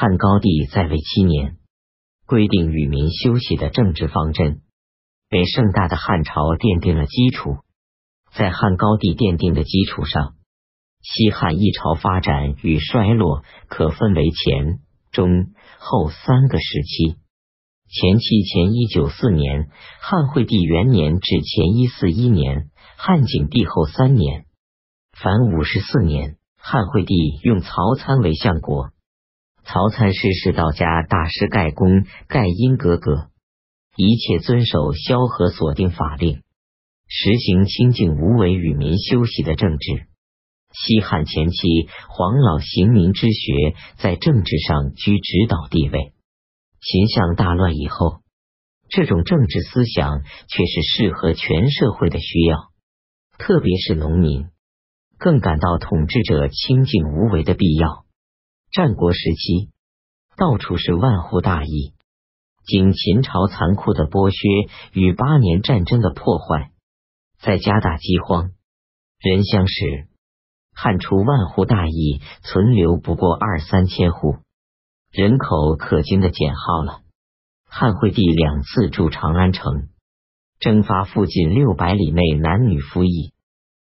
汉高帝在位七年，规定与民休息的政治方针，为盛大的汉朝奠定了基础。在汉高帝奠定的基础上，西汉一朝发展与衰落可分为前、中、后三个时期。前期前一九四年，汉惠帝元年至前一四一年，汉景帝后三年，凡五十四年。汉惠帝用曹参为相国。曹参师是道家大师盖公、盖因哥哥，一切遵守萧何所定法令，实行清静无为、与民休息的政治。西汉前期，黄老行民之学在政治上居指导地位。秦相大乱以后，这种政治思想却是适合全社会的需要，特别是农民，更感到统治者清静无为的必要。战国时期，到处是万户大邑。经秦朝残酷的剥削与八年战争的破坏，再加大饥荒，人相食，汉初万户大邑存留不过二三千户，人口可惊的减号了。汉惠帝两次驻长安城，征发附近六百里内男女服役，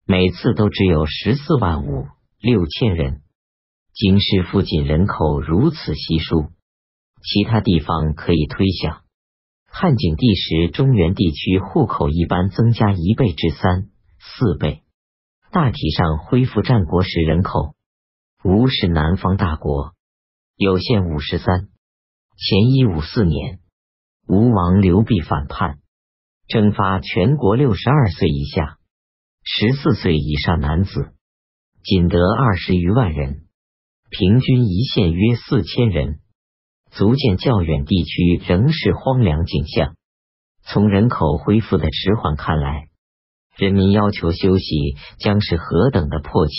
每次都只有十四万五六千人。京师附近人口如此稀疏，其他地方可以推想，汉景帝时中原地区户口一般增加一倍至三四倍，大体上恢复战国时人口。吴是南方大国，有限五十三。前一五四年，吴王刘濞反叛，征发全国六十二岁以下、十四岁以上男子，仅得二十余万人。平均一县约四千人，足见较远地区仍是荒凉景象。从人口恢复的迟缓看来，人民要求休息将是何等的迫切。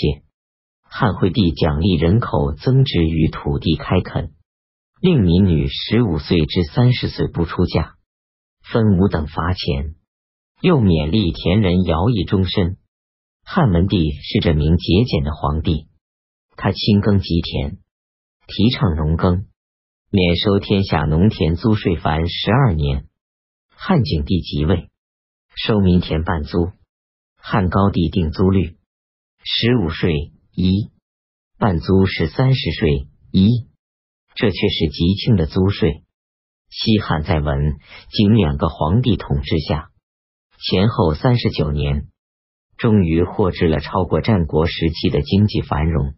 汉惠帝奖励人口增值与土地开垦，令民女十五岁至三十岁不出嫁，分五等罚钱，又勉励田人徭役终身。汉文帝是这名节俭的皇帝。他亲耕吉田，提倡农耕，免收天下农田租税凡十二年。汉景帝即位，收民田半租。汉高帝定租率十五税一，半租是三十税一，这却是极轻的租税。西汉在文景两个皇帝统治下，前后三十九年，终于获致了超过战国时期的经济繁荣。